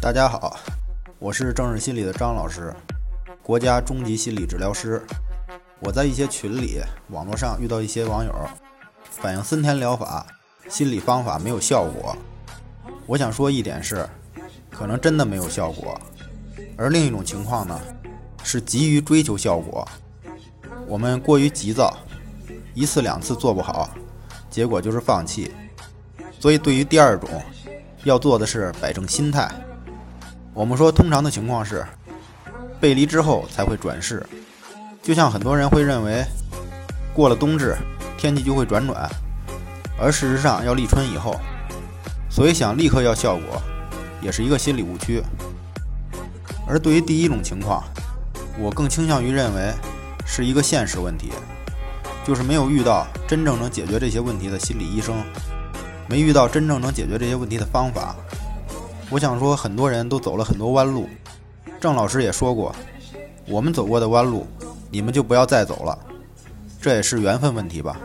大家好，我是正视心理的张老师，国家中级心理治疗师。我在一些群里、网络上遇到一些网友反映森田疗法心理方法没有效果。我想说一点是，可能真的没有效果。而另一种情况呢，是急于追求效果，我们过于急躁，一次两次做不好，结果就是放弃。所以对于第二种，要做的是摆正心态。我们说，通常的情况是背离之后才会转势，就像很多人会认为过了冬至天气就会转暖，而事实上要立春以后，所以想立刻要效果，也是一个心理误区。而对于第一种情况，我更倾向于认为是一个现实问题，就是没有遇到真正能解决这些问题的心理医生，没遇到真正能解决这些问题的方法。我想说，很多人都走了很多弯路，郑老师也说过，我们走过的弯路，你们就不要再走了，这也是缘分问题吧。